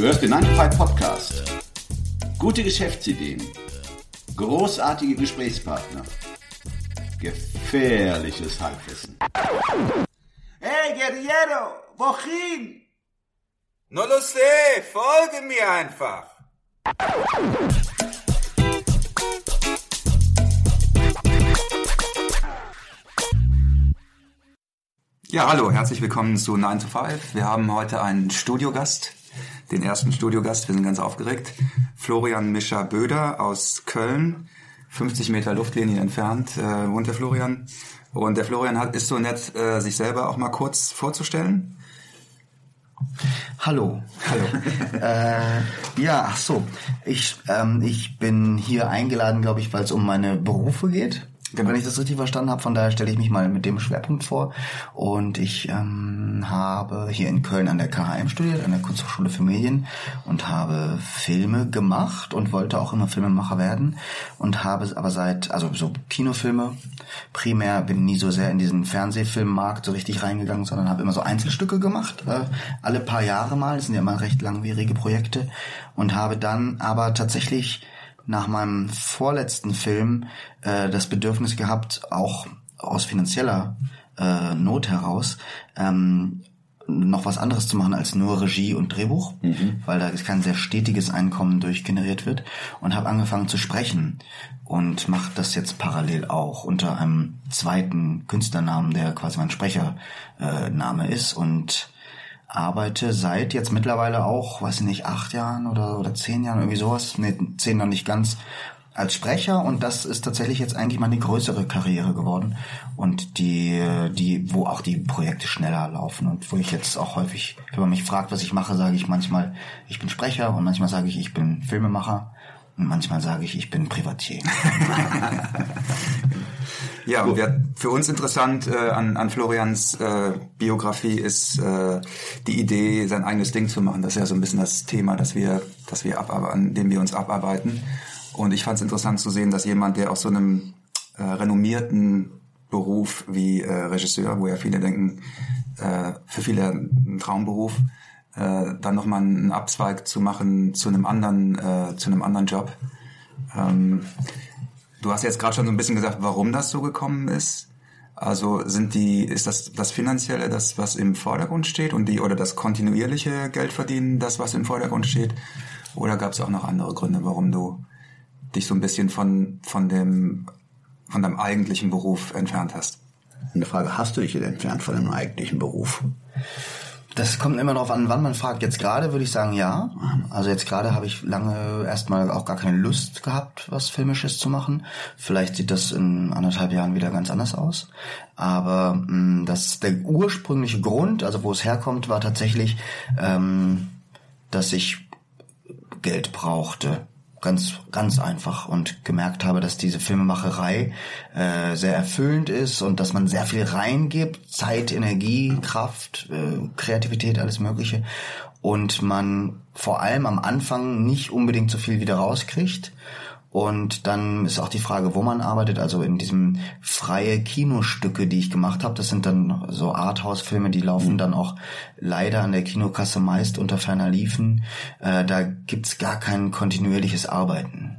Du hörst den 9 to 5 Podcast. Gute Geschäftsideen. Großartige Gesprächspartner. Gefährliches Halbwissen. Hey, Guerriero, wohin? No lo sé, folge mir einfach. Ja, hallo, herzlich willkommen zu 9 to 5. Wir haben heute einen Studiogast, den ersten Studiogast, wir sind ganz aufgeregt. Florian Mischer Böder aus Köln, 50 Meter Luftlinie entfernt, äh, wohnt der Florian. Und der Florian hat, ist so nett, äh, sich selber auch mal kurz vorzustellen. Hallo. Hallo. äh, ja, ach so. Ich, ähm, ich bin hier eingeladen, glaube ich, weil es um meine Berufe geht. Wenn ich das richtig verstanden habe, von daher stelle ich mich mal mit dem Schwerpunkt vor. Und ich ähm, habe hier in Köln an der KHM studiert, an der Kunsthochschule für Medien und habe Filme gemacht und wollte auch immer Filmemacher werden und habe aber seit, also so Kinofilme, primär bin nie so sehr in diesen Fernsehfilmmarkt so richtig reingegangen, sondern habe immer so Einzelstücke gemacht, äh, alle paar Jahre mal, das sind ja immer recht langwierige Projekte. Und habe dann aber tatsächlich nach meinem vorletzten Film äh, das Bedürfnis gehabt, auch aus finanzieller äh, Not heraus, ähm, noch was anderes zu machen als nur Regie und Drehbuch, mhm. weil da kein sehr stetiges Einkommen durchgeneriert wird und habe angefangen zu sprechen und mache das jetzt parallel auch unter einem zweiten Künstlernamen, der quasi mein Sprechername äh, ist und arbeite seit jetzt mittlerweile auch, weiß ich nicht, acht Jahren oder, oder zehn Jahren, irgendwie sowas, nee, zehn noch nicht ganz, als Sprecher. Und das ist tatsächlich jetzt eigentlich mal eine größere Karriere geworden. Und die, die, wo auch die Projekte schneller laufen und wo ich jetzt auch häufig, wenn man mich fragt, was ich mache, sage ich manchmal, ich bin Sprecher und manchmal sage ich, ich bin Filmemacher manchmal sage ich, ich bin Privatier. Ja, und wir, für uns interessant äh, an, an Florians äh, Biografie ist äh, die Idee, sein eigenes Ding zu machen. Das ist ja so ein bisschen das Thema, das wir, das wir an dem wir uns abarbeiten. Und ich fand es interessant zu sehen, dass jemand, der aus so einem äh, renommierten Beruf wie äh, Regisseur, wo ja viele denken, äh, für viele ein Traumberuf, äh, dann nochmal einen Abzweig zu machen zu einem anderen, äh, zu einem anderen Job. Ähm, Du hast jetzt gerade schon so ein bisschen gesagt, warum das so gekommen ist. Also sind die, ist das das Finanzielle das, was im Vordergrund steht und die oder das kontinuierliche Geldverdienen das, was im Vordergrund steht? Oder gab es auch noch andere Gründe, warum du dich so ein bisschen von, von dem, von deinem eigentlichen Beruf entfernt hast? Eine Frage, hast du dich entfernt von deinem eigentlichen Beruf? Das kommt immer darauf an, wann man fragt. Jetzt gerade würde ich sagen ja. Also jetzt gerade habe ich lange erstmal auch gar keine Lust gehabt, was Filmisches zu machen. Vielleicht sieht das in anderthalb Jahren wieder ganz anders aus. Aber mh, mm, das der ursprüngliche Grund, also wo es herkommt, war tatsächlich, ähm, dass ich Geld brauchte ganz ganz einfach und gemerkt habe, dass diese Filmemacherei äh, sehr erfüllend ist und dass man sehr viel reingibt, Zeit, Energie, Kraft, äh, Kreativität, alles Mögliche. Und man vor allem am Anfang nicht unbedingt so viel wieder rauskriegt und dann ist auch die Frage, wo man arbeitet. Also in diesem freie Kinostücke, die ich gemacht habe, das sind dann so Arthouse-Filme, die laufen mhm. dann auch leider an der Kinokasse meist unter ferner Liefen. Äh, da gibt's gar kein kontinuierliches Arbeiten.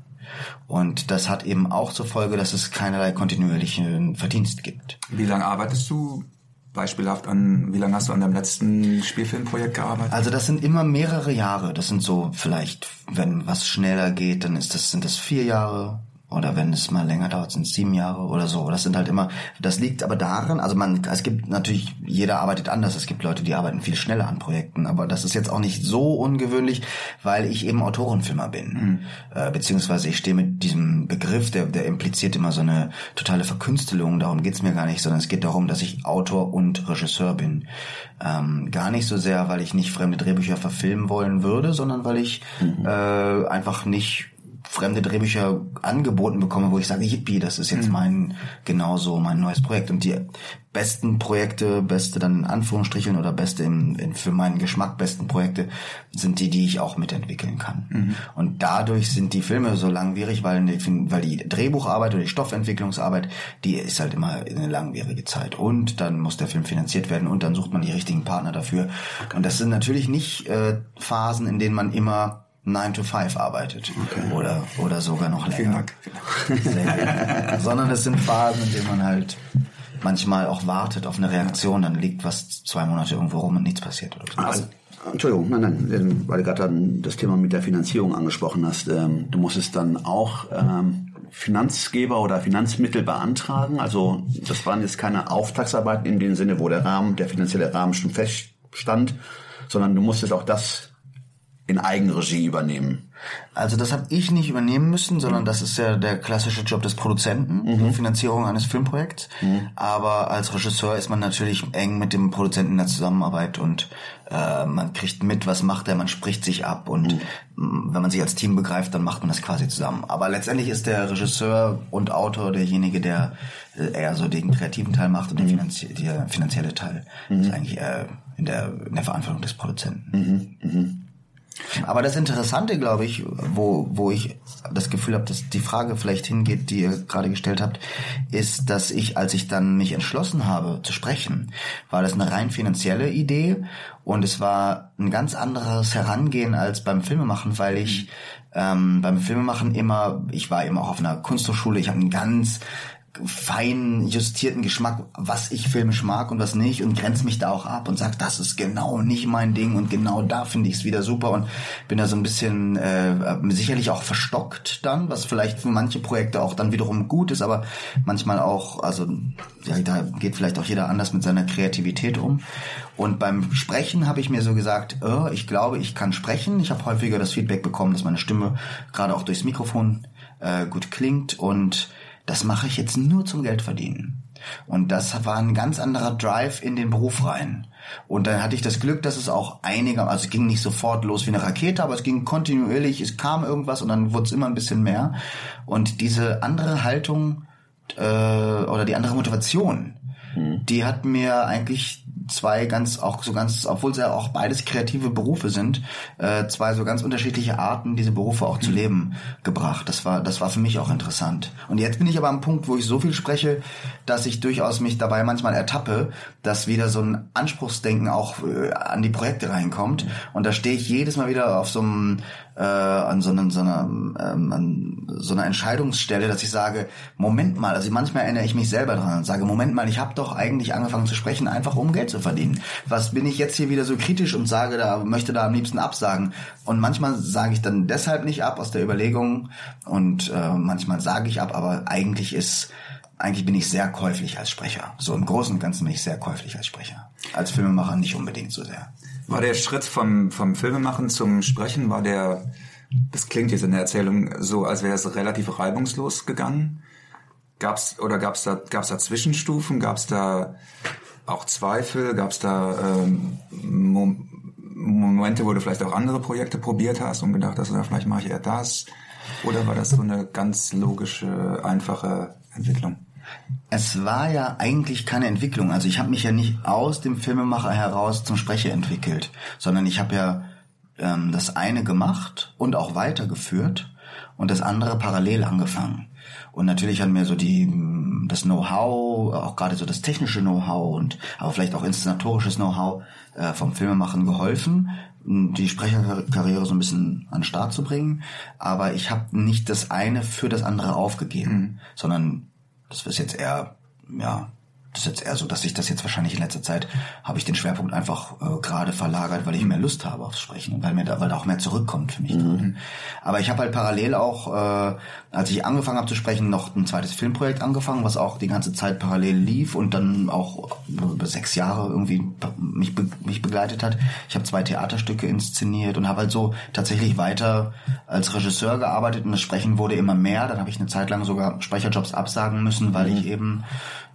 Und das hat eben auch zur Folge, dass es keinerlei kontinuierlichen Verdienst gibt. Wie lange arbeitest du beispielhaft an, wie lange hast du an deinem letzten Spielfilmprojekt gearbeitet? Also das sind immer mehrere Jahre. Das sind so vielleicht, wenn was schneller geht, dann ist das, sind das vier Jahre, oder wenn es mal länger dauert, sind es sieben Jahre oder so. Das sind halt immer, das liegt aber daran, also man, es gibt natürlich, jeder arbeitet anders. Es gibt Leute, die arbeiten viel schneller an Projekten, aber das ist jetzt auch nicht so ungewöhnlich, weil ich eben Autorenfilmer bin. Mhm. Äh, beziehungsweise ich stehe mit diesem Begriff, der, der impliziert immer so eine totale Verkünstelung, darum geht's mir gar nicht, sondern es geht darum, dass ich Autor und Regisseur bin. Ähm, gar nicht so sehr, weil ich nicht fremde Drehbücher verfilmen wollen würde, sondern weil ich mhm. äh, einfach nicht fremde Drehbücher angeboten bekomme, wo ich sage, yippie, das ist jetzt mein, genauso mein neues Projekt. Und die besten Projekte, beste dann in Anführungsstrichen oder beste im, in, für meinen Geschmack besten Projekte sind die, die ich auch mitentwickeln kann. Und dadurch sind die Filme so langwierig, weil, die- weil die Drehbucharbeit oder die Stoffentwicklungsarbeit, die ist halt immer eine langwierige Zeit. Und dann muss der Film finanziert werden und dann sucht man die richtigen Partner dafür. Und das sind natürlich nicht äh, Phasen, in denen man immer 9 to 5 arbeitet oder oder sogar noch länger. Sehr gerne. Sondern es sind Phasen, in denen man halt manchmal auch wartet auf eine Reaktion, dann liegt was zwei Monate irgendwo rum und nichts passiert. Oder so. Also, Entschuldigung, nein, nein, ähm, weil du gerade dann das Thema mit der Finanzierung angesprochen hast. Ähm, du musstest dann auch ähm, Finanzgeber oder Finanzmittel beantragen. Also das waren jetzt keine Auftragsarbeiten in dem Sinne, wo der Rahmen, der finanzielle Rahmen schon feststand, sondern du musstest auch das in Eigenregie übernehmen. Also das habe ich nicht übernehmen müssen, sondern das ist ja der klassische Job des Produzenten, die Finanzierung eines Filmprojekts. Aber als Regisseur ist man natürlich eng mit dem Produzenten in der Zusammenarbeit und äh, man kriegt mit, was macht er, man spricht sich ab und mh, wenn man sich als Team begreift, dann macht man das quasi zusammen. Aber letztendlich ist der Regisseur und Autor derjenige, der äh, eher so den kreativen Teil macht und der, finanzie der finanzielle Teil ist eigentlich eher in der, in der Verantwortung des Produzenten. Aber das Interessante, glaube ich, wo, wo ich das Gefühl habe, dass die Frage vielleicht hingeht, die ihr gerade gestellt habt, ist, dass ich, als ich dann mich entschlossen habe zu sprechen, war das eine rein finanzielle Idee und es war ein ganz anderes Herangehen als beim Filmemachen, weil ich ähm, beim Filmemachen immer, ich war eben auch auf einer Kunsthochschule, ich habe einen ganz fein justierten Geschmack, was ich filmisch mag und was nicht und grenze mich da auch ab und sag, das ist genau nicht mein Ding und genau da finde ich es wieder super und bin da so ein bisschen äh, sicherlich auch verstockt dann, was vielleicht für manche Projekte auch dann wiederum gut ist, aber manchmal auch, also ja, da geht vielleicht auch jeder anders mit seiner Kreativität um. Und beim Sprechen habe ich mir so gesagt, äh, ich glaube, ich kann sprechen. Ich habe häufiger das Feedback bekommen, dass meine Stimme gerade auch durchs Mikrofon äh, gut klingt und das mache ich jetzt nur zum Geld verdienen. Und das war ein ganz anderer Drive in den Beruf rein. Und dann hatte ich das Glück, dass es auch einiger, also es ging nicht sofort los wie eine Rakete, aber es ging kontinuierlich, es kam irgendwas und dann wurde es immer ein bisschen mehr. Und diese andere Haltung äh, oder die andere Motivation, die hat mir eigentlich zwei ganz auch so ganz, obwohl es ja auch beides kreative Berufe sind, äh, zwei so ganz unterschiedliche Arten, diese Berufe auch zu leben gebracht. Das war das war für mich auch interessant. Und jetzt bin ich aber am Punkt, wo ich so viel spreche, dass ich durchaus mich dabei manchmal ertappe, dass wieder so ein Anspruchsdenken auch äh, an die Projekte reinkommt. Und da stehe ich jedes Mal wieder auf so einem äh, an so einer, so einer, ähm, an so einer Entscheidungsstelle, dass ich sage, Moment mal, also manchmal erinnere ich mich selber dran und sage, Moment mal, ich habe doch eigentlich angefangen zu sprechen, einfach um Geld zu verdienen. Was bin ich jetzt hier wieder so kritisch und sage da, möchte da am liebsten absagen. Und manchmal sage ich dann deshalb nicht ab aus der Überlegung und äh, manchmal sage ich ab, aber eigentlich ist eigentlich bin ich sehr käuflich als Sprecher. So im Großen und Ganzen bin ich sehr käuflich als Sprecher. Als Filmemacher nicht unbedingt so sehr. War der Schritt vom, vom Filmemachen zum Sprechen, war der, das klingt jetzt in der Erzählung so, als wäre es relativ reibungslos gegangen? Gab's, oder gab's da, gab's da Zwischenstufen? Gab's da auch Zweifel? Gab's da ähm, Mo Momente, wo du vielleicht auch andere Projekte probiert hast und gedacht hast, oder vielleicht mache ich eher das? Oder war das so eine ganz logische, einfache Entwicklung? Es war ja eigentlich keine Entwicklung. Also ich habe mich ja nicht aus dem Filmemacher heraus zum Sprecher entwickelt, sondern ich habe ja ähm, das eine gemacht und auch weitergeführt und das andere parallel angefangen. Und natürlich hat mir so die das Know-how, auch gerade so das technische Know-how und aber vielleicht auch inszenatorisches Know-how äh, vom Filmemachen geholfen, die Sprecherkarriere so ein bisschen an den Start zu bringen. Aber ich habe nicht das eine für das andere aufgegeben, sondern das ist jetzt eher, ja, das ist jetzt eher so, dass ich das jetzt wahrscheinlich in letzter Zeit habe ich den Schwerpunkt einfach äh, gerade verlagert, weil ich mehr Lust habe aufs Sprechen und weil mir da, weil da auch mehr zurückkommt für mich. drin. Aber ich habe halt parallel auch, äh, als ich angefangen habe zu sprechen, noch ein zweites Filmprojekt angefangen, was auch die ganze Zeit parallel lief und dann auch über sechs Jahre irgendwie mich, mich begleitet hat. Ich habe zwei Theaterstücke inszeniert und habe halt so tatsächlich weiter als Regisseur gearbeitet und das Sprechen wurde immer mehr. Dann habe ich eine Zeit lang sogar Sprecherjobs absagen müssen, weil ich eben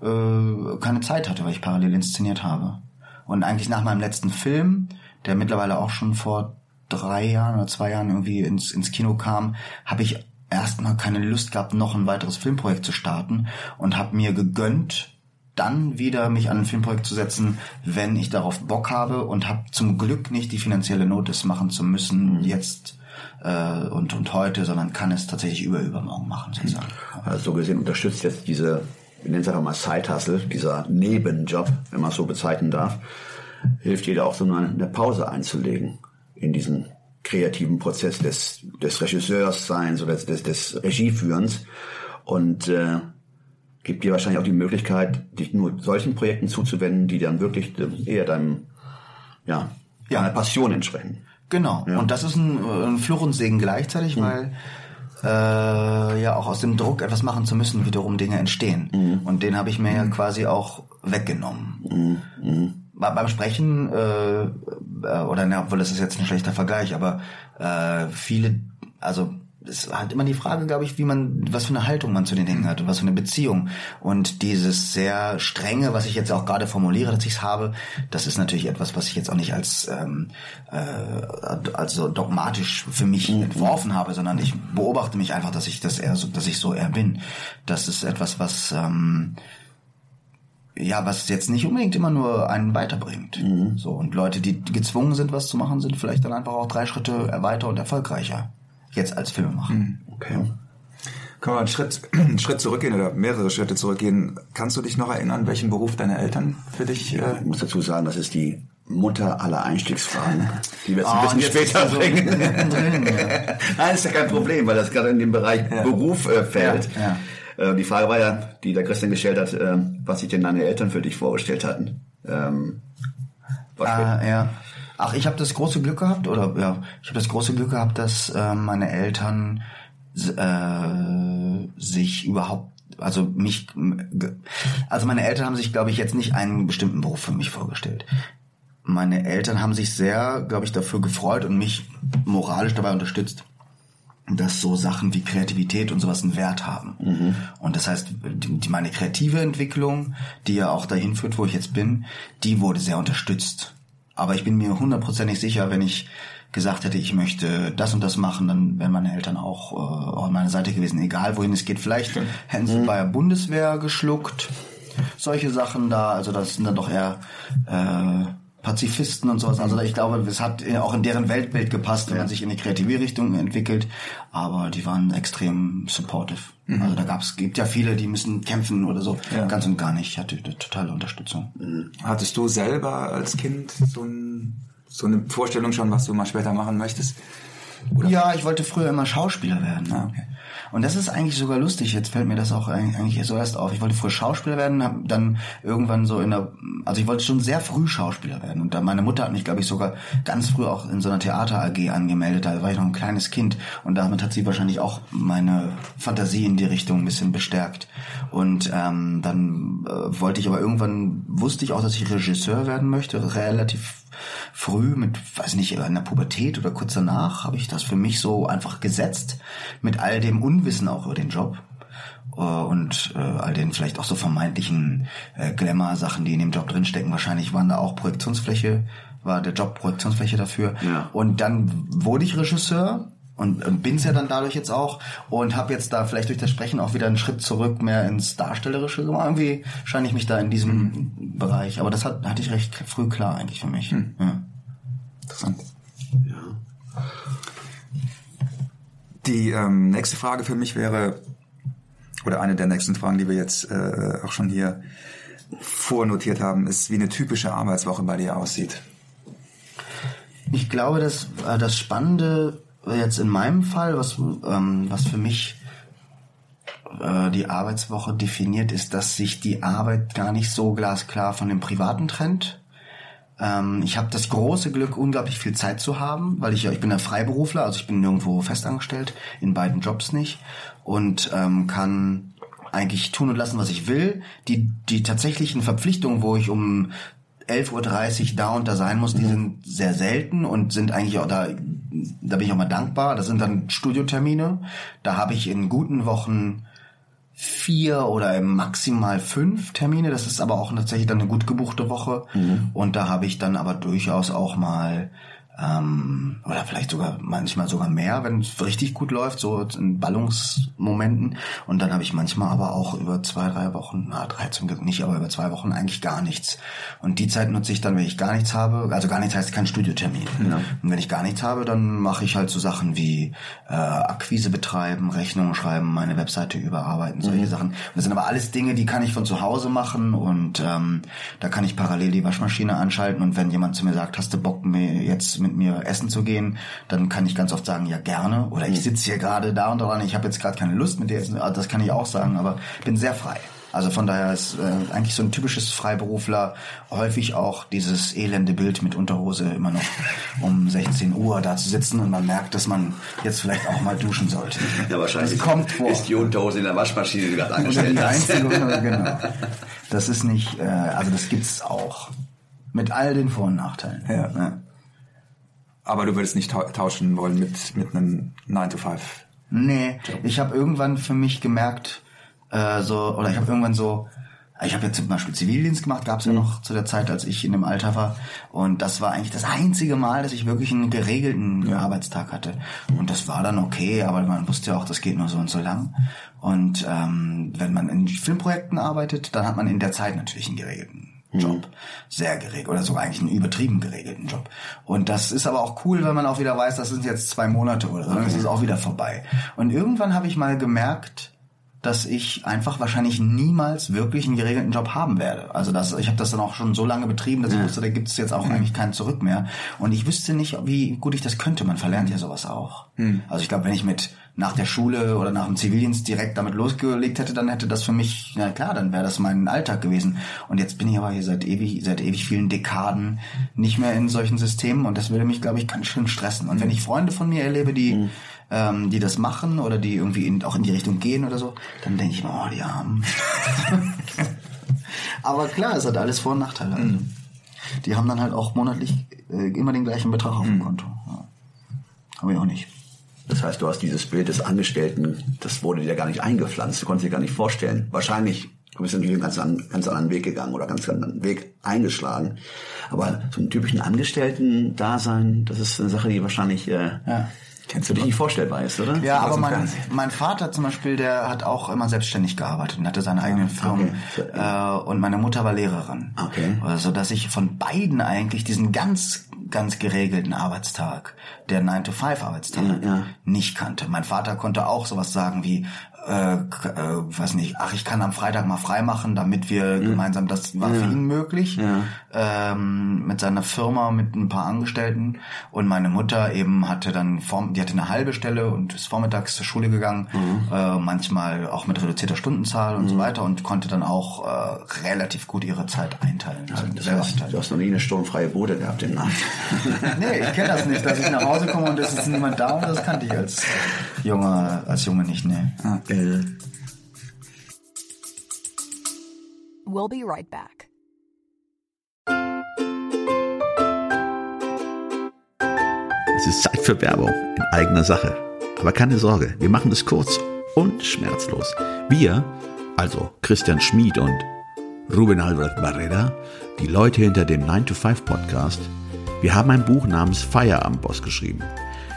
äh, keine Zeit hatte, weil ich parallel inszeniert habe. Und eigentlich nach meinem letzten Film, der mittlerweile auch schon vor drei Jahren oder zwei Jahren irgendwie ins, ins Kino kam, habe ich erstmal keine Lust gehabt, noch ein weiteres Filmprojekt zu starten und habe mir gegönnt, dann wieder mich an ein Filmprojekt zu setzen, wenn ich darauf Bock habe und habe zum Glück nicht die finanzielle Not, es machen zu müssen jetzt äh, und, und heute, sondern kann es tatsächlich über übermorgen machen, sozusagen. Also so gesehen unterstützt jetzt diese, wir nennen es einfach mal Side-Hustle, dieser Nebenjob, wenn man es so bezeichnen darf, hilft jeder auch so eine, Pause einzulegen in diesen kreativen Prozess des, des Regisseursseins oder des, des, Regieführens und äh, gibt dir wahrscheinlich auch die Möglichkeit, dich nur solchen Projekten zuzuwenden, die dann wirklich äh, eher deinem, ja, Ja. deiner Passion entsprechen. Genau. Ja. Und das ist ein, äh, ein Fluch und Segen gleichzeitig, weil äh, ja auch aus dem Druck, etwas machen zu müssen, wiederum Dinge entstehen. Und den habe ich mir ja quasi auch weggenommen. Bei- Beim Sprechen, äh, äh, oder na, obwohl das ist jetzt ein schlechter Vergleich, aber äh, viele, also es halt immer die Frage, glaube ich, wie man, was für eine Haltung man zu den Dingen hat und was für eine Beziehung. Und dieses sehr strenge, was ich jetzt auch gerade formuliere, dass ich es habe, das ist natürlich etwas, was ich jetzt auch nicht als ähm, äh, also dogmatisch für mich entworfen habe, sondern ich beobachte mich einfach, dass ich das eher so, dass ich so eher bin. Das ist etwas, was ähm, ja, was jetzt nicht unbedingt immer nur einen weiterbringt. So und Leute, die gezwungen sind, was zu machen, sind vielleicht dann einfach auch drei Schritte weiter und erfolgreicher. Jetzt als Filmemacher. Okay. Können wir einen Schritt, einen Schritt zurückgehen oder mehrere Schritte zurückgehen? Kannst du dich noch erinnern, welchen Beruf deine Eltern für dich äh, Ich muss dazu sagen, das ist die Mutter aller Einstiegsfragen, die wir jetzt ein Ah, bisschen später so bringen. mittendrin, ja. Nein, ist ja kein Problem, weil das gerade in dem Bereich Beruf äh, fällt. Ja, Äh, die Frage war ja, die der Christian gestellt hat, äh, was sich denn deine Eltern für dich vorgestellt hatten. Ähm, was Ah, ja. Ach, ich habe das große Glück gehabt, oder ja, ich habe das große Glück gehabt, dass äh, meine Eltern äh, sich überhaupt, also mich, also meine Eltern haben sich, glaube ich, jetzt nicht einen bestimmten Beruf für mich vorgestellt. Meine Eltern haben sich sehr, glaube ich, dafür gefreut und mich moralisch dabei unterstützt dass so Sachen wie Kreativität und sowas einen Wert haben. Und das heißt, die, die, meine kreative Entwicklung, die ja auch dahin führt, wo ich jetzt bin, die wurde sehr unterstützt. Aber ich bin mir hundertprozentig sicher, wenn ich gesagt hätte, ich möchte das und das machen, dann wären meine Eltern auch, äh, an meiner Seite gewesen, egal wohin es geht. Vielleicht hätten sie bei der Bundeswehr geschluckt, solche Sachen da, also das sind dann doch eher äh, Pazifisten und sowas. Also ich glaube, es hat auch in deren Weltbild gepasst, wenn man sich in die kreative Richtung entwickelt. Aber die waren extrem supportive. Also da gab's, gibt ja viele, die müssen kämpfen oder so. Ganz und gar nicht. Ich hatte eine totale Unterstützung. hattest du selber als Kind so, ein, so eine Vorstellung schon, was du mal später machen möchtest? Ja, ich wollte früher immer Schauspieler werden. Ah, okay. Und das ist eigentlich sogar lustig. Jetzt fällt mir das auch eigentlich so erst auf. Ich wollte früher Schauspieler werden, habe dann irgendwann so in der, also ich wollte schon sehr früh Schauspieler werden. Und dann meine Mutter hat mich, glaube ich, sogar ganz früh auch in so einer Theater AG angemeldet. Da war ich noch ein kleines Kind und damit hat sie wahrscheinlich auch meine Fantasie in die Richtung ein bisschen bestärkt. Und ähm, dann äh, wollte ich aber irgendwann wusste ich auch, dass ich Regisseur werden möchte, relativ früh mit, weiß nicht, in der Pubertät oder kurz danach habe ich das für mich so einfach gesetzt mit all dem Unwissen auch über den Job äh, und äh, all den vielleicht auch so vermeintlichen äh, Glamour-Sachen, die in dem Job drinstecken. Wahrscheinlich waren da auch Projektionsfläche, war der Job Projektionsfläche dafür. Ja. Und dann wurde ich Regisseur und, und bin's ja dann dadurch jetzt auch und habe jetzt da vielleicht durch das Sprechen auch wieder einen Schritt zurück mehr ins Darstellerische gemacht. Irgendwie scheine ich mich da in diesem Bereich. Aber das hat, hatte ich recht früh klar eigentlich für mich. Ja. Interessant. Die ähm, nächste Frage für mich wäre, oder eine der nächsten Fragen, die wir jetzt äh, auch schon hier vornotiert haben, ist, wie eine typische Arbeitswoche bei dir aussieht. Ich glaube, dass äh, das Spannende jetzt in meinem Fall, was, ähm, was für mich äh, die Arbeitswoche definiert, ist, dass sich die Arbeit gar nicht so glasklar von dem Privaten trennt. Ähm, ich habe das große Glück, unglaublich viel Zeit zu haben, weil ich ja, ich bin ein Freiberufler, also ich bin nirgendwo festangestellt, in beiden Jobs nicht und ähm, kann eigentlich tun und lassen, was ich will. Die, die tatsächlichen Verpflichtungen, wo ich um 11.30 Uhr da und da sein muss, die sind sehr selten und sind eigentlich auch da, da bin ich auch mal dankbar. Das sind dann Studiotermine. Da habe ich in guten Wochen vier oder maximal fünf Termine. Das ist aber auch tatsächlich dann eine gut gebuchte Woche. Und da habe ich dann aber durchaus auch mal ähm, oder vielleicht sogar manchmal sogar mehr, wenn es richtig gut läuft, so in Ballungsmomenten. Und dann habe ich manchmal aber auch über zwei, drei Wochen, na drei zum Glück nicht, aber über zwei Wochen eigentlich gar nichts. Und die Zeit nutze ich dann, wenn ich gar nichts habe. Also gar nichts heißt kein Studiotermin. Ja. Und wenn ich gar nichts habe, dann mache ich halt so Sachen wie äh, Akquise betreiben, Rechnungen schreiben, meine Webseite überarbeiten, solche mhm. Sachen. Und das sind aber alles Dinge, die kann ich von zu Hause machen und ähm, da kann ich parallel die Waschmaschine anschalten und wenn jemand zu mir sagt, hast du Bock mir jetzt mit mir essen zu gehen, dann kann ich ganz oft sagen, ja gerne. Oder ich sitze hier gerade da und daran, ich habe jetzt gerade keine Lust mit dir essen. Ah, das kann ich auch sagen, aber bin sehr frei. Also von daher ist äh, eigentlich so ein typisches Freiberufler häufig auch dieses elende Bild mit Unterhose immer noch um 16 Uhr da zu sitzen und man merkt, dass man jetzt vielleicht auch mal duschen sollte. Ja, wahrscheinlich das kommt vor. ist die Unterhose in der Waschmaschine, die du gerade angestellt hast. Einzige, genau. Das ist nicht, äh, also das gibt's auch. Mit all den Vor- und Nachteilen. Ja. ja. Aber du würdest nicht tauschen wollen mit, mit einem 9 to 5. Nee, ich habe irgendwann für mich gemerkt, äh, so, oder ich habe irgendwann so, ich habe jetzt zum Beispiel Zivildienst gemacht, gab es ja mhm. noch zu der Zeit, als ich in dem Alter war. Und das war eigentlich das einzige Mal, dass ich wirklich einen geregelten ja. Arbeitstag hatte. Und das war dann okay, aber man wusste ja auch, das geht nur so und so lang. Und ähm, wenn man in Filmprojekten arbeitet, dann hat man in der Zeit natürlich einen geregelten Job. Sehr geregelt oder sogar eigentlich einen übertrieben geregelten Job. Und das ist aber auch cool, wenn man auch wieder weiß, das sind jetzt zwei Monate oder so, okay. das ist auch wieder vorbei. Und irgendwann habe ich mal gemerkt, dass ich einfach wahrscheinlich niemals wirklich einen geregelten Job haben werde. Also das, ich habe das dann auch schon so lange betrieben, dass ja. ich wusste, da gibt es jetzt auch mhm. eigentlich keinen Zurück mehr. Und ich wüsste nicht, wie gut ich das könnte. Man verlernt ja sowas auch. Mhm. Also ich glaube, wenn ich mit nach der Schule oder nach dem Zivildienst direkt damit losgelegt hätte, dann hätte das für mich, na klar, dann wäre das mein Alltag gewesen. Und jetzt bin ich aber hier seit ewig, seit ewig vielen Dekaden nicht mehr in solchen Systemen und das würde mich, glaube ich, ganz schön stressen. Und wenn ich Freunde von mir erlebe, die mhm ähm, die das machen oder die irgendwie in, auch in die Richtung gehen oder so, dann denke ich mir, oh, die Armen. Aber klar, es hat alles Vor- und Nachteile. Mhm. Die haben dann halt auch monatlich äh, immer den gleichen Betrag auf dem mhm. Konto. Ja. Habe ich auch nicht. Das heißt, du hast dieses Bild des Angestellten, das wurde dir gar nicht eingepflanzt, du konntest dir gar nicht vorstellen. Wahrscheinlich, du bist natürlich einen ganz, an, ganz anderen Weg gegangen oder ganz anderen Weg eingeschlagen. Aber so einen typischen Angestellten-Dasein, das ist eine Sache, die wahrscheinlich äh, ja. Kennst du dich nicht vorstellbar ist, oder? Ja, aber mein, mein Vater zum Beispiel, der hat auch immer selbstständig gearbeitet und hatte seine eigenen Firmen. Okay. Äh, und meine Mutter war Lehrerin. Okay. Also, dass ich von beiden eigentlich diesen ganz, ganz geregelten Arbeitstag, der 9-to-5-Arbeitstag, ja, ja. nicht kannte. Mein Vater konnte auch sowas sagen wie, äh, äh, weiß nicht, ach, ich kann am Freitag mal frei machen, damit wir mhm. gemeinsam, das war ja. für ihn möglich, ja. ähm, mit seiner Firma, mit ein paar Angestellten. Und meine Mutter eben hatte dann, die hatte eine halbe Stelle und ist vormittags zur Schule gegangen, mhm. äh, manchmal auch mit reduzierter Stundenzahl und mhm. so weiter und konnte dann auch äh, relativ gut ihre Zeit einteilen. Also das heißt, einteilen. du hast noch nie eine sturmfreie Bude gehabt im Nacht. nee, ich kenne das nicht, dass ich nach Hause komme und es ist niemand da und das kannte ich als Junge, als Junge nicht, nee. Okay. We'll be right back. Es ist Zeit für Werbung in eigener Sache. Aber keine Sorge, wir machen es kurz und schmerzlos. Wir, also Christian Schmid und Ruben Albert Barrera, die Leute hinter dem 9-to-5 Podcast, wir haben ein Buch namens Feierabendboss geschrieben.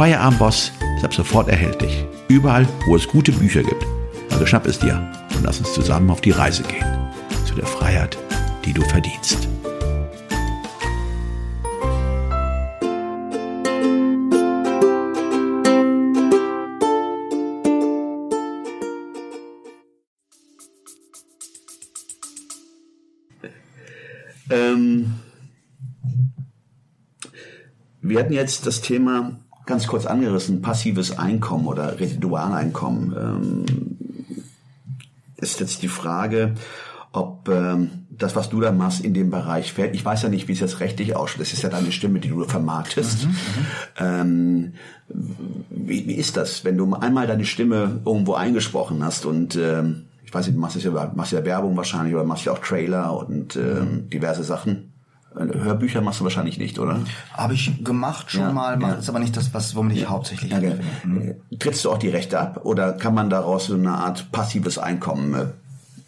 Feierabendboss ist ab sofort erhältlich. Überall, wo es gute Bücher gibt. Also schnapp es dir und lass uns zusammen auf die Reise gehen. Zu der Freiheit, die du verdienst. Ähm, wir hatten jetzt das Thema ganz kurz angerissen, passives Einkommen oder Residualeinkommen. Ähm, ist jetzt die Frage, ob ähm, das, was du da machst, in dem Bereich fällt. Ich weiß ja nicht, wie es jetzt rechtlich ausschaut. Das ist ja deine Stimme, die du vermarktest. Mhm, ähm, wie, wie ist das, wenn du einmal deine Stimme irgendwo eingesprochen hast und ähm, ich weiß nicht, du machst ja, machst ja Werbung wahrscheinlich oder machst ja auch Trailer und ähm, diverse Sachen. Äh, Hörbücher machst du wahrscheinlich nicht, oder? Habe ich gemacht schon Ja, mal, ja. ist aber nicht das, was womit ich hauptsächlich Ja, gell. anfange. Trittst du auch die Rechte ab oder kann man daraus so eine Art passives Einkommen, äh,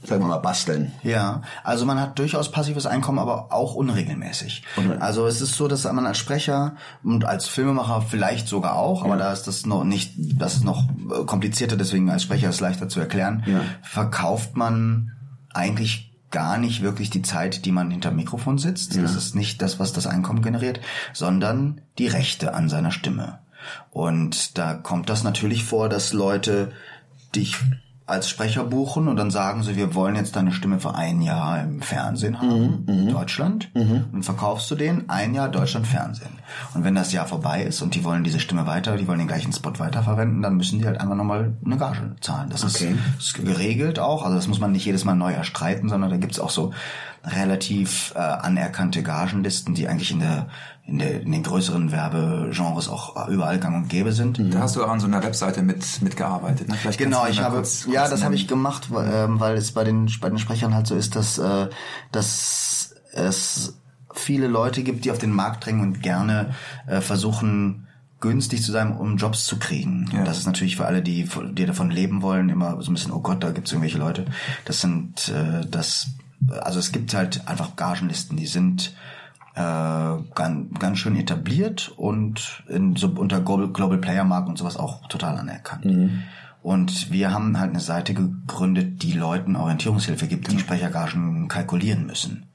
sagen wir mal, basteln? Ja, also man hat durchaus passives Einkommen, aber auch unregelmäßig. Unre- Also es ist so, dass man als Sprecher und als Filmemacher vielleicht sogar auch, aber da ist das noch nicht, das ist noch äh, komplizierter, deswegen als Sprecher ist es leichter zu erklären, Ja. verkauft man eigentlich gar nicht wirklich die Zeit, die man hinter dem Mikrofon sitzt. Das ist nicht das, was das Einkommen generiert, sondern die Rechte an seiner Stimme. Und da kommt das natürlich vor, dass Leute dich als Sprecher buchen und dann sagen sie, wir wollen jetzt deine Stimme für ein Jahr im Fernsehen haben, in Deutschland. Und verkaufst du den ein Jahr Deutschland Fernsehen. Und wenn das Jahr vorbei ist und die wollen diese Stimme weiter, die wollen den gleichen Spot weiterverwenden, dann müssen die halt einfach nochmal eine Gage zahlen. Das Okay. ist, ist geregelt auch. Also das muss man nicht jedes Mal neu erstreiten, sondern da gibt's auch so relativ äh, anerkannte Gagenlisten, die eigentlich in der in, der, in den größeren Werbegenres auch überall gang und gäbe sind. Da hast du auch an so einer Webseite mit mitgearbeitet. Ne? Vielleicht Genau, ich habe kurz- ja, kurz das habe ich gemacht, weil, ähm, weil es bei den bei den Sprechern halt so ist, dass äh, dass es viele Leute gibt, die auf den Markt drängen und gerne äh, versuchen günstig zu sein, um Jobs zu kriegen. Ja. Das ist natürlich für alle, die, die davon leben wollen, immer so ein bisschen, oh Gott, da gibt es irgendwelche Leute. Das sind äh, das, also es gibt halt einfach Gagenlisten, die sind äh, ganz, ganz schön etabliert und in, so unter Global, Global Player Marken und sowas auch total anerkannt. Und wir haben halt eine Seite gegründet, die Leuten Orientierungshilfe gibt, die Sprechergagen kalkulieren müssen.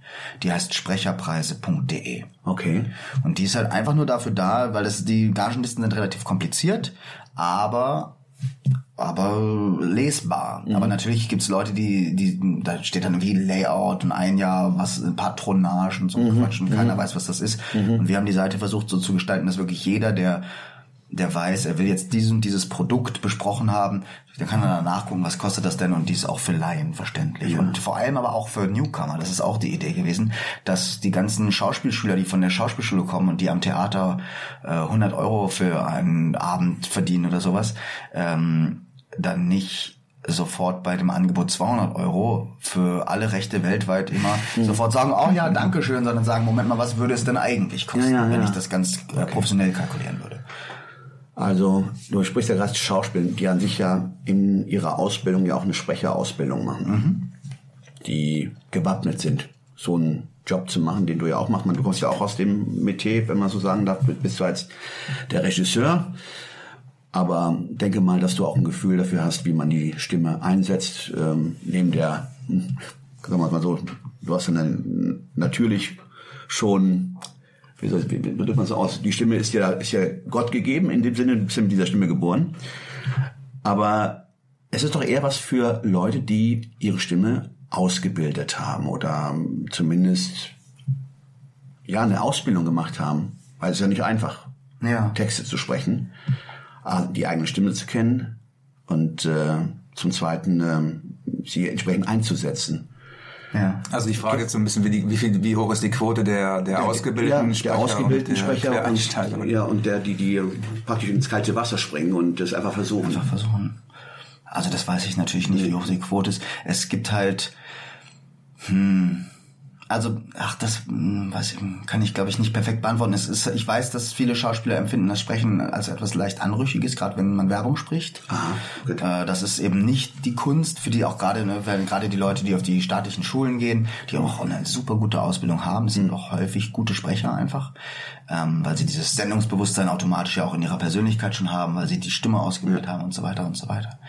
Die heißt sprecherpreise.de. Okay. Und die ist halt einfach nur dafür da, weil das, die Gagenlisten sind relativ kompliziert, aber aber lesbar. Aber natürlich gibt's Leute, die, die, da steht dann irgendwie Layout und ein Jahr was Patronage und so ein Quatsch und keiner weiß, was das ist. Und wir haben die Seite versucht so zu gestalten, dass wirklich jeder, der der weiß, er will jetzt dieses und dieses Produkt besprochen haben, dann kann er danach gucken, was kostet das denn? Und dies auch für Laien verständlich. Und vor allem aber auch für Newcomer, das ist auch die Idee gewesen, dass die ganzen Schauspielschüler, die von der Schauspielschule kommen und die am Theater äh, 100 Euro für einen Abend verdienen oder sowas, ähm, dann nicht sofort bei dem Angebot 200 Euro für alle Rechte weltweit immer sofort sagen, oh ja, danke schön, sondern sagen, Moment mal, was würde es denn eigentlich kosten, Ja, ja, wenn ja. ich das ganz äh, professionell kalkulieren würde? Also, du sprichst ja gerade Schauspiel, die an sich ja in ihrer Ausbildung ja auch eine Sprecherausbildung machen, die gewappnet sind, so einen Job zu machen, den du ja auch machst. Du kommst ja auch aus dem Metier, wenn man so sagen darf, bist du als der Regisseur. Aber denke mal, dass du auch ein Gefühl dafür hast, wie man die Stimme einsetzt, ähm, neben der, sagen wir mal so, du hast eine, natürlich schon wie soll wie, wie drückt man so aus? Die Stimme ist ja, ist ja Gott gegeben, in dem Sinne, du bist ja mit dieser Stimme geboren. Aber es ist doch eher was für Leute, die ihre Stimme ausgebildet haben oder zumindest ja eine Ausbildung gemacht haben. Weil es ist ja nicht einfach, Ja. Texte zu sprechen, die eigene Stimme zu kennen und äh, zum Zweiten ähm, sie entsprechend einzusetzen. Ja. Also ich frage jetzt so ein bisschen, wie, die, wie, viel, wie hoch ist die Quote der, der ausgebildeten ja, Sprecher der ausgebildeten und der Sprecher und, ja, und der, die, die praktisch ins kalte Wasser springen und das einfach versuchen. Einfach versuchen. Also das weiß ich natürlich nicht, wie hoch die Quote ist. Es gibt halt, hm, also, ach, das hm, weiß ich, kann ich, glaube ich, nicht perfekt beantworten. Es ist, ich weiß, dass viele Schauspieler empfinden das Sprechen als etwas leicht Anrüchiges, gerade wenn man Werbung spricht. gut. Äh, das ist eben nicht die Kunst, für die auch gerade, ne, weil gerade die Leute, die auf die staatlichen Schulen gehen, die auch eine super gute Ausbildung haben, sind auch häufig gute Sprecher einfach, ähm, weil sie dieses Sendungsbewusstsein automatisch ja auch in ihrer Persönlichkeit schon haben, weil sie die Stimme ausgebildet haben und so weiter und so weiter.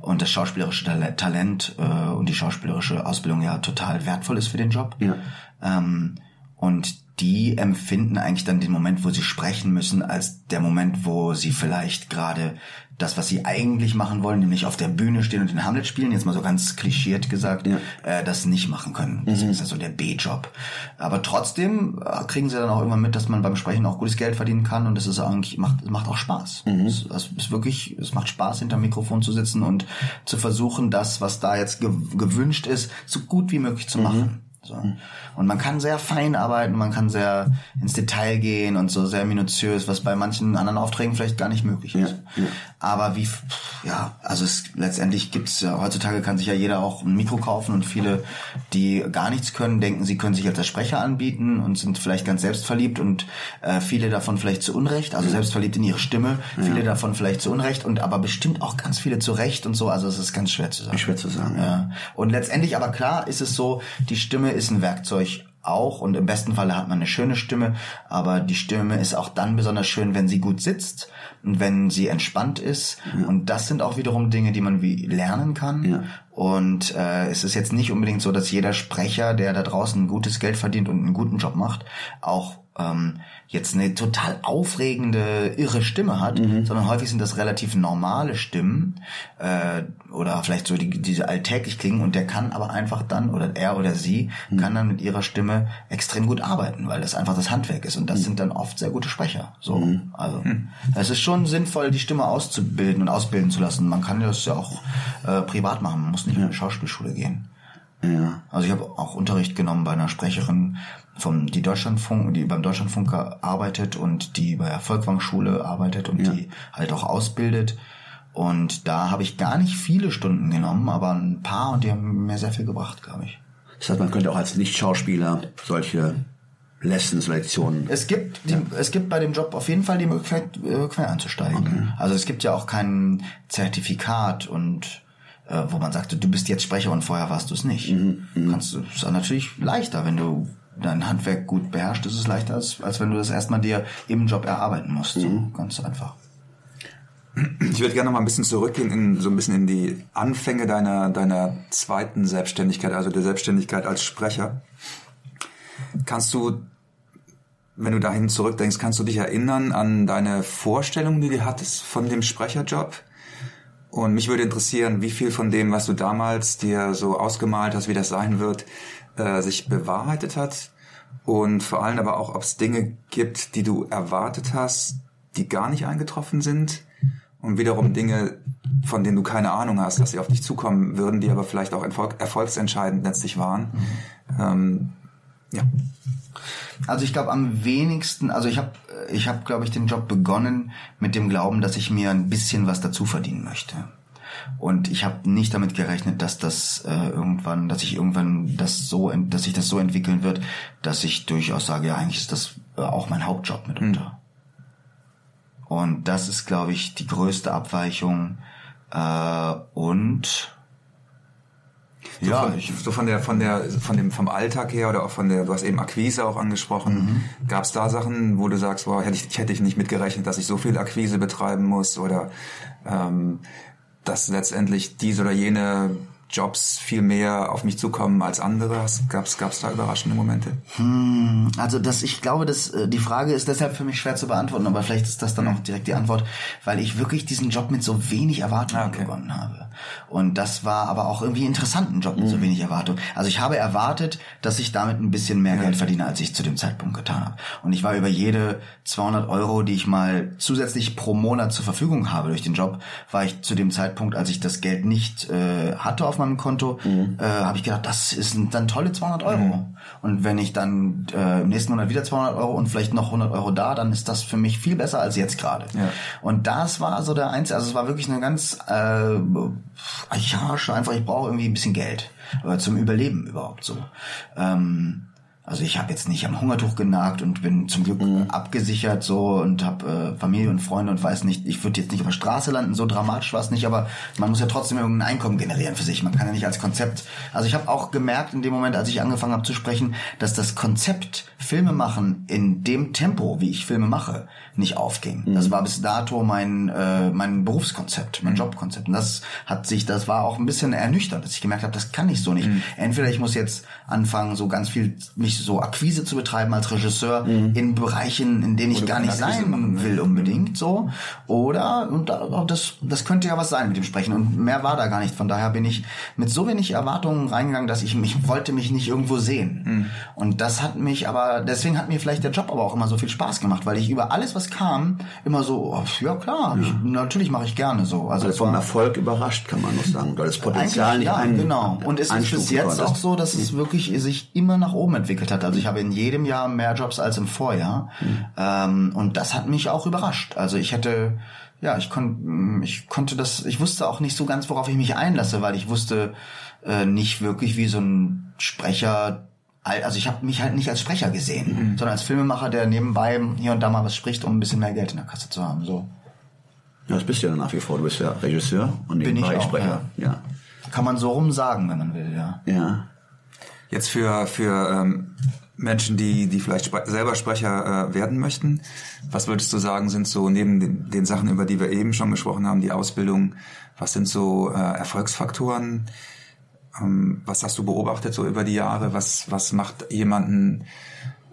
Und das schauspielerische Tal- Talent äh, und die schauspielerische Ausbildung ja total wertvoll ist für den Job. Ja. Ähm, und die empfinden eigentlich dann den Moment, wo sie sprechen müssen, als der Moment, wo sie vielleicht gerade das, was sie eigentlich machen wollen, nämlich auf der Bühne stehen und den Hamlet spielen, jetzt mal so ganz klischiert gesagt, Ja. äh, das nicht machen können. Das ist ja so der B-Job. Aber trotzdem äh, kriegen sie dann auch immer mit, dass man beim Sprechen auch gutes Geld verdienen kann und das ist eigentlich, macht, macht auch Spaß. Es, es ist wirklich, es macht Spaß, hinterm Mikrofon zu sitzen und zu versuchen, das, was da jetzt ge gewünscht ist, so gut wie möglich zu machen. So. Und man kann sehr fein arbeiten, man kann sehr ins Detail gehen und so sehr minutiös, was bei manchen anderen Aufträgen vielleicht gar nicht möglich ist. Aber wie, ja, also es letztendlich gibt's ja, heutzutage kann sich ja jeder auch ein Mikro kaufen und viele, die gar nichts können, denken, sie können sich als Sprecher anbieten und sind vielleicht ganz selbstverliebt und äh, viele davon vielleicht zu Unrecht, also selbstverliebt in ihre Stimme, viele davon vielleicht zu Unrecht und aber bestimmt auch ganz viele zu Recht und so, also es ist ganz schwer zu sagen. Schwer zu sagen, Ja. Und letztendlich aber klar ist es so, die Stimme ist ein Werkzeug auch und im besten Falle hat man eine schöne Stimme, aber die Stimme ist auch dann besonders schön, wenn sie gut sitzt und wenn sie entspannt ist. Und das sind auch wiederum Dinge, die man wie lernen kann. Ja. und äh, es ist jetzt nicht unbedingt so, dass jeder Sprecher, der da draußen gutes Geld verdient und einen guten Job macht, auch ähm, jetzt eine total aufregende, irre Stimme hat, sondern häufig sind das relativ normale Stimmen äh, oder vielleicht so die, diese alltäglich klingen und der kann aber einfach dann, oder er oder sie, kann dann mit ihrer Stimme extrem gut arbeiten, weil das einfach das Handwerk ist und das sind dann oft sehr gute Sprecher. So, also es ist schon sinnvoll, die Stimme auszubilden und ausbilden zu lassen. Man kann das ja auch äh, privat machen, man muss nicht in eine Schauspielschule gehen. Ja. Also ich habe auch Unterricht genommen bei einer Sprecherin vom die Deutschlandfunk, die beim Deutschlandfunk arbeitet und die bei der Volkwang-Schule arbeitet und Ja. die halt auch ausbildet. Und da habe ich gar nicht viele Stunden genommen, aber ein paar und die haben mir sehr viel gebracht, glaube ich. Das heißt, man könnte auch als Nicht-Schauspieler solche Lessons, Lektionen. Es gibt, die, es gibt bei dem Job auf jeden Fall die Möglichkeit, äh, quer einzusteigen. Also es gibt ja auch kein Zertifikat und äh, wo man sagt, du bist jetzt Sprecher und vorher warst du es nicht. Kannst du, ist natürlich leichter, wenn du dein Handwerk gut beherrschst, ist es leichter, als, als wenn du das erstmal dir im Job erarbeiten musst. So, ganz einfach. Ich würde gerne noch mal ein bisschen zurückgehen, in, so ein bisschen in die Anfänge deiner, deiner zweiten Selbstständigkeit, also der Selbstständigkeit als Sprecher. Kannst du, wenn du dahin zurückdenkst, kannst du dich erinnern an deine Vorstellung, die du hattest von dem Sprecherjob? Und mich würde interessieren, wie viel von dem, was du damals dir so ausgemalt hast, wie das sein wird, äh, sich bewahrheitet hat. Und vor allem aber auch, ob es Dinge gibt, die du erwartet hast, die gar nicht eingetroffen sind. Und wiederum Dinge, von denen du keine Ahnung hast, dass sie auf dich zukommen würden, die aber vielleicht auch erfolg erfolgsentscheidend letztlich waren. Ähm, ja. Also ich glaube am wenigsten, also ich habe, ich habe, glaube ich, den Job begonnen mit dem Glauben, dass ich mir ein bisschen was dazu verdienen möchte. Und ich habe nicht damit gerechnet, dass das äh, irgendwann, dass ich irgendwann das so, dass sich das so entwickeln wird, dass ich durchaus sage, ja, eigentlich ist das äh, auch mein Hauptjob mitunter. Und das ist, glaube ich, die größte Abweichung. Äh, und So ja, von, ich, so von der, von der, von dem, vom Alltag her oder auch von der, du hast eben Akquise auch angesprochen. Gab es da Sachen, wo du sagst, wow, hätte ich, hätte ich nicht mitgerechnet, dass ich so viel Akquise betreiben muss oder ähm, dass letztendlich diese oder jene Jobs viel mehr auf mich zukommen als andere? Gab es da überraschende Momente? Also das, ich glaube, dass äh, die Frage ist deshalb für mich schwer zu beantworten, aber vielleicht ist das dann auch direkt die Antwort, weil ich wirklich diesen Job mit so wenig Erwartungen Ah, okay. begonnen habe. Und das war aber auch irgendwie interessant, ein Job mit so wenig Erwartungen. Also ich habe erwartet, dass ich damit ein bisschen mehr Geld verdiene, als ich zu dem Zeitpunkt getan habe. Und ich war über jede 200 Euro, die ich mal zusätzlich pro Monat zur Verfügung habe durch den Job, war ich zu dem Zeitpunkt, als ich das Geld nicht äh, hatte auf meinem Konto, äh, habe ich gedacht, das sind dann tolle 200 Euro. Und wenn ich dann äh, im nächsten Monat wieder 200 Euro und vielleicht noch 100 Euro da, dann ist das für mich viel besser als jetzt gerade. Ja. Und das war so der einzige, also es war wirklich eine ganz äh, archaische, einfach ich brauche irgendwie ein bisschen Geld äh, zum Überleben überhaupt so. Ähm, also ich habe jetzt nicht am Hungertuch genagt und bin zum Glück Mhm. abgesichert so und habe äh, Familie und Freunde und weiß nicht, ich würde jetzt nicht auf der Straße landen, so dramatisch war es nicht, aber man muss ja trotzdem irgendein Einkommen generieren für sich. Man kann ja nicht als Konzept. Also ich habe auch gemerkt in dem Moment, als ich angefangen habe zu sprechen, dass das Konzept Filme machen in dem Tempo, wie ich Filme mache, nicht aufging. Mhm. Das war bis dato mein äh, mein Berufskonzept, mein Jobkonzept. Und das hat sich, das war auch ein bisschen ernüchternd, dass ich gemerkt habe, das kann ich so nicht. Entweder ich muss jetzt anfangen, so ganz viel mich so Akquise zu betreiben als Regisseur in Bereichen, in denen ich gar nicht sein will unbedingt so. Oder und da- das das könnte ja was sein mit dem Sprechen und mehr war da gar nicht. Von daher bin ich mit so wenig Erwartungen reingegangen, dass ich mich wollte mich nicht irgendwo sehen. Und das hat mich aber deswegen hat mir vielleicht der Job aber auch immer so viel Spaß gemacht, weil ich über alles was kam immer so oh, ja klar, ich, natürlich mache ich gerne so. Also Also vom war- Erfolg überrascht, kann man nur sagen. Weil das Potenzial nicht ja, ein, genau. Und es ist bis jetzt auch so, dass es wirklich sich immer nach oben entwickelt hat. Also ich habe in jedem Jahr mehr Jobs als im Vorjahr. Ähm, und das hat mich auch überrascht. Also ich hätte, ja, ich, kon, ich konnte das, ich wusste auch nicht so ganz, worauf ich mich einlasse, weil ich wusste äh, nicht wirklich, wie so ein Sprecher also ich habe mich halt nicht als Sprecher gesehen, sondern als Filmemacher, der nebenbei hier und da mal was spricht, um ein bisschen mehr Geld in der Kasse zu haben. So Ja, das bist du ja nach wie vor. Du bist ja Regisseur und Bin ich nebenbei auch, Sprecher. Ja. kann man so rum sagen, wenn man will, ja. ja. Jetzt für, für ähm, Menschen, die, die vielleicht spre selber Sprecher äh, werden möchten, was würdest du sagen, sind so neben den, den Sachen, über die wir eben schon gesprochen haben, die Ausbildung, was sind so äh, Erfolgsfaktoren? Ähm, was hast du beobachtet so über die Jahre? Was, was macht jemanden,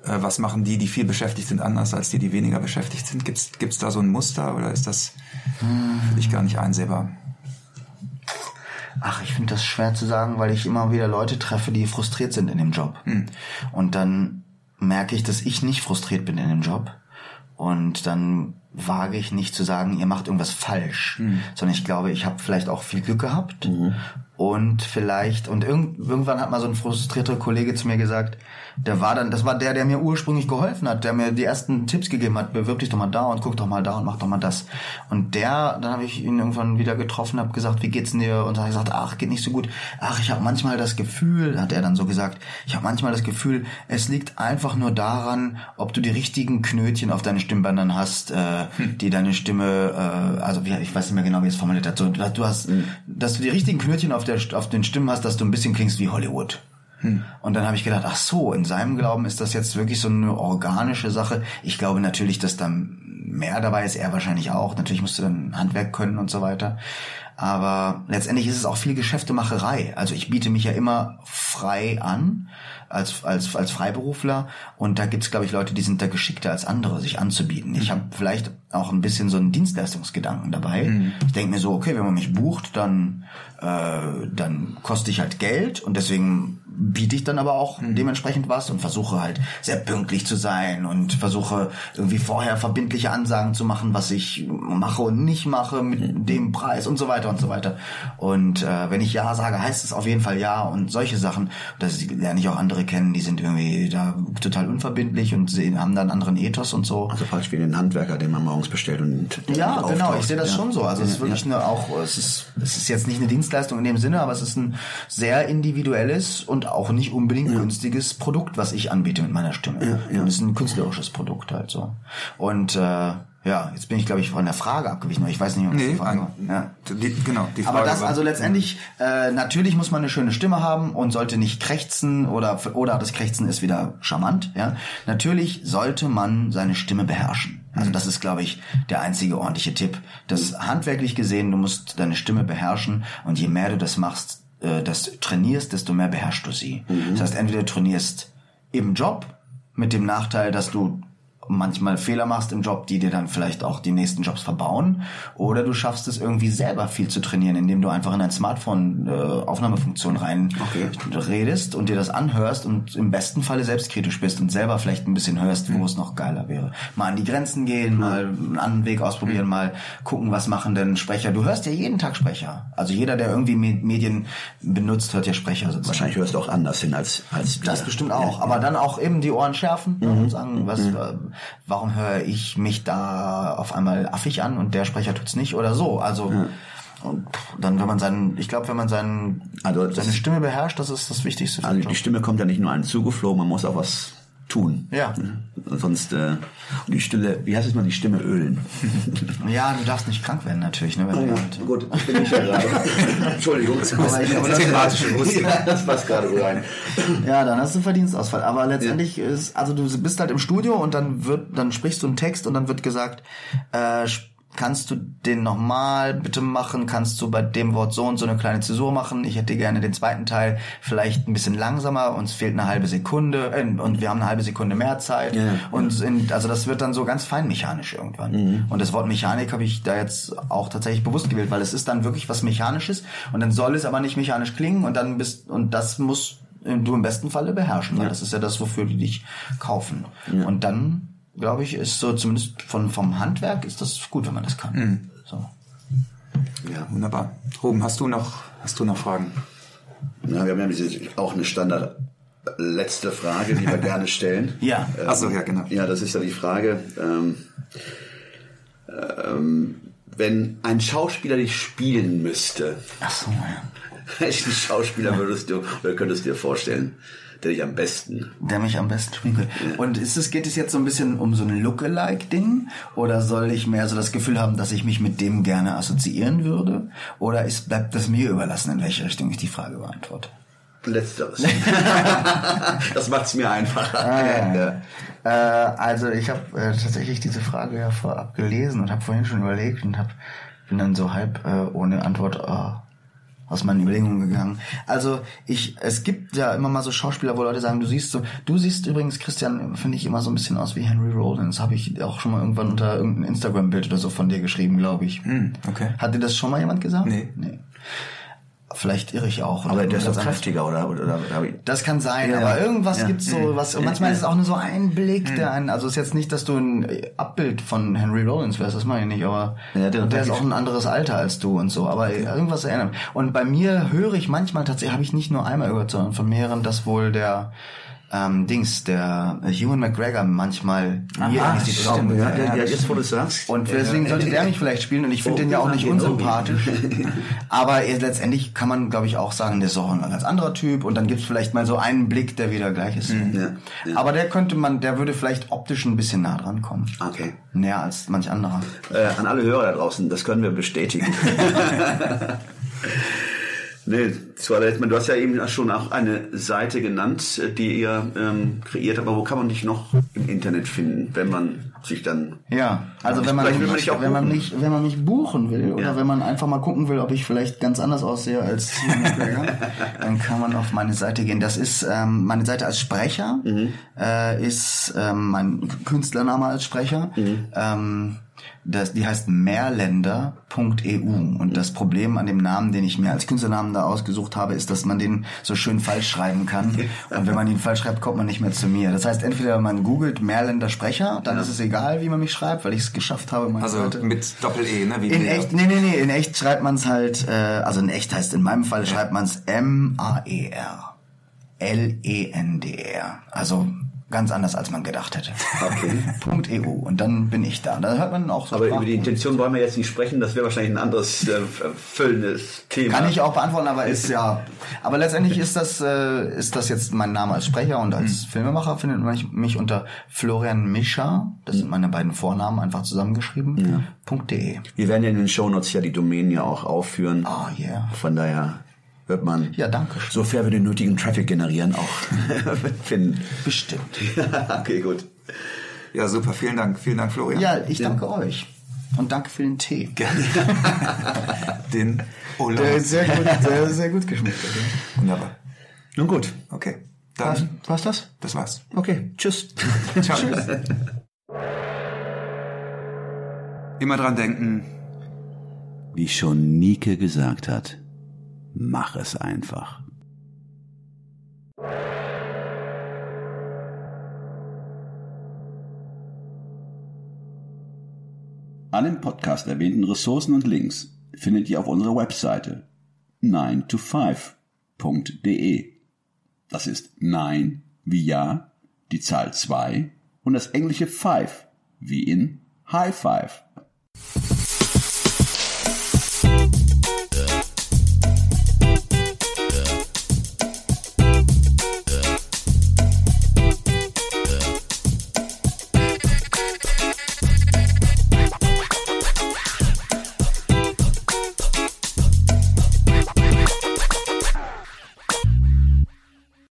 äh, was machen die, die viel beschäftigt sind, anders als die, die weniger beschäftigt sind? Gibt's gibt's da so ein Muster oder ist das für dich gar nicht einsehbar? Ach, ich finde das schwer zu sagen, weil ich immer wieder Leute treffe, die frustriert sind in dem Job. Und dann merke ich, dass ich nicht frustriert bin in dem Job. Und dann wage ich nicht zu sagen, ihr macht irgendwas falsch, sondern ich glaube, ich habe vielleicht auch viel Glück gehabt und vielleicht und irgend, irgendwann hat mal so ein frustrierter Kollege zu mir gesagt, der war dann, das war der, der mir ursprünglich geholfen hat, der mir die ersten Tipps gegeben hat, bewirb dich doch mal da und guck doch mal da und mach doch mal das. Und der, dann habe ich ihn irgendwann wieder getroffen, habe gesagt, wie geht's dir? Und dann hat er gesagt, ach, geht nicht so gut. Ach, ich habe manchmal das Gefühl, hat er dann so gesagt, ich habe manchmal das Gefühl, es liegt einfach nur daran, ob du die richtigen Knötchen auf deinen Stimmbändern hast, äh, die deine Stimme, äh, also wie, ich weiß nicht mehr genau, wie es formuliert hat, so, du hast, dass du die richtigen Knötchen auf, der, auf den Stimmen hast, dass du ein bisschen klingst wie Hollywood. Und dann habe ich gedacht, ach so, in seinem Glauben ist das jetzt wirklich so eine organische Sache. Ich glaube natürlich, dass da mehr dabei ist, er wahrscheinlich auch. Natürlich musst du dann Handwerk können und so weiter. Aber letztendlich ist es auch viel Geschäftemacherei. Also ich biete mich ja immer frei an als, als, als Freiberufler und da gibt's glaube ich, Leute, die sind da geschickter als andere, sich anzubieten. Ich habe vielleicht auch ein bisschen so einen Dienstleistungsgedanken dabei. Ich denke mir so, okay, wenn man mich bucht, dann, äh, dann koste ich halt Geld und deswegen biete ich dann aber auch dementsprechend was und versuche halt sehr pünktlich zu sein und versuche irgendwie vorher verbindliche Ansagen zu machen, was ich mache und nicht mache mit dem Preis und so weiter und so weiter. Und äh, wenn ich Ja sage, heißt es auf jeden Fall Ja und solche Sachen. Das lerne ich auch andere kennen, die sind irgendwie da total unverbindlich und sehen, haben da einen anderen Ethos und so. Also praktisch wie den Handwerker, den man morgens bestellt und Ja, und genau, ich sehe das Ja. schon so. Also es ist wirklich eine auch, es ist, es ist jetzt nicht eine Dienstleistung in dem Sinne, aber es ist ein sehr individuelles und auch nicht unbedingt günstiges Produkt, was ich anbiete mit meiner Stimme. ja. Und es ist ein künstlerisches Produkt halt so. Und äh, ja, jetzt bin ich, glaube ich, von der Frage abgewichen, aber ich weiß nicht, ob Nee, die Frage war. Ja. die, genau, die Frage Aber das, also letztendlich, äh, natürlich muss man eine schöne Stimme haben und sollte nicht krächzen oder, oder das Krächzen ist wieder charmant, ja. Natürlich sollte man seine Stimme beherrschen. Also das ist, glaube ich, der einzige ordentliche Tipp. Das handwerklich gesehen, du musst deine Stimme beherrschen und je mehr du das machst, äh, das trainierst, desto mehr beherrschst du sie. Das heißt, entweder du trainierst im Job mit dem Nachteil, dass du manchmal Fehler machst im Job, die dir dann vielleicht auch die nächsten Jobs verbauen. Oder du schaffst es irgendwie selber viel zu trainieren, indem du einfach in dein Smartphone äh, Aufnahmefunktion rein redest und dir das anhörst und im besten Falle selbstkritisch bist und selber vielleicht ein bisschen hörst, wo es noch geiler wäre. Mal an die Grenzen gehen, mal einen anderen Weg ausprobieren, mal gucken, was machen denn Sprecher. Du hörst ja jeden Tag Sprecher. Also jeder, der irgendwie Me- Medien benutzt, hört ja Sprecher sozusagen. Wahrscheinlich hörst du auch anders hin als, als wir. Das bestimmt auch. Aber dann auch eben die Ohren schärfen ne, und sagen, was, äh, warum höre ich mich da auf einmal affig an und der Sprecher tut's nicht oder so. Also und dann, wenn man seinen, ich glaube, wenn man seinen, Also seine Stimme beherrscht, das ist das Wichtigste Also die Job. Stimme kommt ja nicht nur einem zugeflogen, man muss auch was tun. Ja. Sonst äh, die Stille, wie heißt es mal, die Stimme ölen. Ja, du darfst nicht krank werden natürlich, ne, wenn du halt, gut, das bin ich ja gerade. Entschuldigung. Das Aber ich- aber das- thematische ja, das passt gerade so rein. Ja, dann hast du Verdienstausfall. Aber letztendlich ist, also du bist halt im Studio und dann wird, dann sprichst du einen Text und dann wird gesagt, äh, kannst du den nochmal bitte machen? Kannst du bei dem Wort so und so eine kleine Zäsur machen? Ich hätte gerne den zweiten Teil vielleicht ein bisschen langsamer, uns fehlt eine halbe Sekunde äh, und wir haben eine halbe Sekunde mehr Zeit. Ja, und in, also das wird dann so ganz feinmechanisch irgendwann. Und das Wort Mechanik habe ich da jetzt auch tatsächlich bewusst gewählt, weil es ist dann wirklich was Mechanisches und dann soll es aber nicht mechanisch klingen und dann bist und das muss du im besten Falle beherrschen, weil das ist ja das, wofür die dich kaufen. Und dann glaube ich, ist so zumindest von vom Handwerk ist das gut, wenn man das kann. So. Ja. Wunderbar. Ruben, hast du noch, hast du noch Fragen? Na, wir haben ja diese, auch eine Standard letzte Frage, die wir gerne stellen. Ja. Ähm, Ach so, ja, genau. Ja, das ist ja die Frage, ähm, ähm, wenn ein Schauspieler dich spielen müsste, Ach so, ja. welchen Schauspieler würdest du oder könntest du dir vorstellen, der dich am besten Der mich am besten könnte. Und ist es, geht es jetzt so ein bisschen um so ein Lookalike-Ding? Oder soll ich mehr so das Gefühl haben, dass ich mich mit dem gerne assoziieren würde? Oder ist, bleibt das mir überlassen, in welche Richtung ich die Frage beantworte? Letzteres. das macht's mir einfacher. Ah, Ja. Äh, also ich habe äh, tatsächlich diese Frage ja vorab gelesen und habe vorhin schon überlegt und hab, bin dann so halb äh, ohne Antwort äh, aus meinen Überlegungen gegangen. Also ich, es gibt ja immer mal so Schauspieler, wo Leute sagen, du siehst so, du siehst übrigens, Christian, finde ich immer so ein bisschen aus wie Henry Rollins. Habe ich auch schon mal irgendwann unter irgendein Instagram-Bild oder so von dir geschrieben, glaube ich. Hm, okay. Hat dir das schon mal jemand gesagt? Nee. nee. Vielleicht irre ich auch. Aber der ist doch kräftiger, oder? oder, oder, oder Das kann sein, Ja. aber irgendwas Ja. gibt's so, was, und manchmal ist es auch nur so ein Blick, der einen, also ist jetzt nicht, dass du ein Abbild von Henry Rollins wärst, das meine ich nicht, aber der- der ist auch ein anderes Alter als du und so, aber irgendwas erinnert. Und bei mir höre ich manchmal tatsächlich, habe ich nicht nur einmal gehört, sondern von mehreren, dass wohl der, ähm, Dings, der Ewan McGregor manchmal mir Ah, ähnlich sieht. oder stimmt, auch- ja, ja, ja, jetzt wo du sagst. und deswegen sollte der mich vielleicht spielen und ich finde Oh, den ja auch nicht unsympathisch. Aber er- letztendlich kann man, glaube ich, auch sagen, der ist auch ein ganz anderer Typ und dann gibt's vielleicht mal so einen Blick, der wieder gleich ist. Ja, ja. Aber der könnte man, der würde vielleicht optisch ein bisschen nah dran kommen. Okay. Näher als manch anderer. Äh, an alle Hörer da draußen, das können wir bestätigen. nee, Toilette, du hast ja eben schon auch eine Seite genannt, die ihr ähm, kreiert habt, aber wo kann man dich noch im Internet finden, wenn man sich dann... Ja, also wenn man, mich, auch wenn man buchen. mich, wenn man mich buchen will oder Ja. wenn man einfach mal gucken will, ob ich vielleicht ganz anders aussehe als dann kann man auf meine Seite gehen. Das ist ähm, meine Seite als Sprecher, Mhm. äh, ist ähm, mein Künstlername als Sprecher. Mhm. Ähm, das, die heißt mehrländer.eu und das Problem an dem Namen, den ich mir als Künstlernamen da ausgesucht habe, ist, dass man den so schön falsch schreiben kann und wenn man ihn falsch schreibt, kommt man nicht mehr zu mir. Das heißt, entweder man googelt Mehrländer Sprecher, dann ist es egal, wie man mich schreibt, weil ich es geschafft habe, Also Seite. mit Doppel-E, ne? Wie In echt, nee, nee, nee, in echt schreibt man es halt, äh, also in echt heißt in meinem Fall schreibt man es M-A-E-R. L-E-N-D-R. Also ganz anders, als man gedacht hätte. Okay. Punkt EU. Und dann bin ich da. Da hört man auch so Aber über Sprachen. die Intention wollen wir jetzt nicht sprechen, das wäre wahrscheinlich ein anderes äh, füllendes Thema. Kann ich auch beantworten, aber ist ja. Aber letztendlich ist das äh, ist das jetzt mein Name als Sprecher und als Hm. Filmemacher findet man mich- unter Florian Mischa. Das sind meine beiden Vornamen einfach zusammengeschrieben. .de. Wir werden ja in den Shownotes ja die Domänen ja auch aufführen. Ah yeah. Von daher wird man, Ja, danke sofern wir den nötigen Traffic generieren, auch finden. Bestimmt. okay, gut. Ja, super. Vielen Dank. Vielen Dank, Florian. Ja, ich danke euch. Und danke für den Tee. Den Ola. Der ist sehr gut, sehr, sehr gut geschmeckt. Wunderbar. Nun gut. Okay. Dann, was das? das war's. Okay, tschüss. Ciao. Immer dran denken, Wie schon Nike gesagt hat, mach es einfach. Alle im Podcast erwähnten Ressourcen und Links findet ihr auf unserer Webseite 9to5.de. Das ist 9 wie Ja, die Zahl 2 und das englische 5 wie in High Five.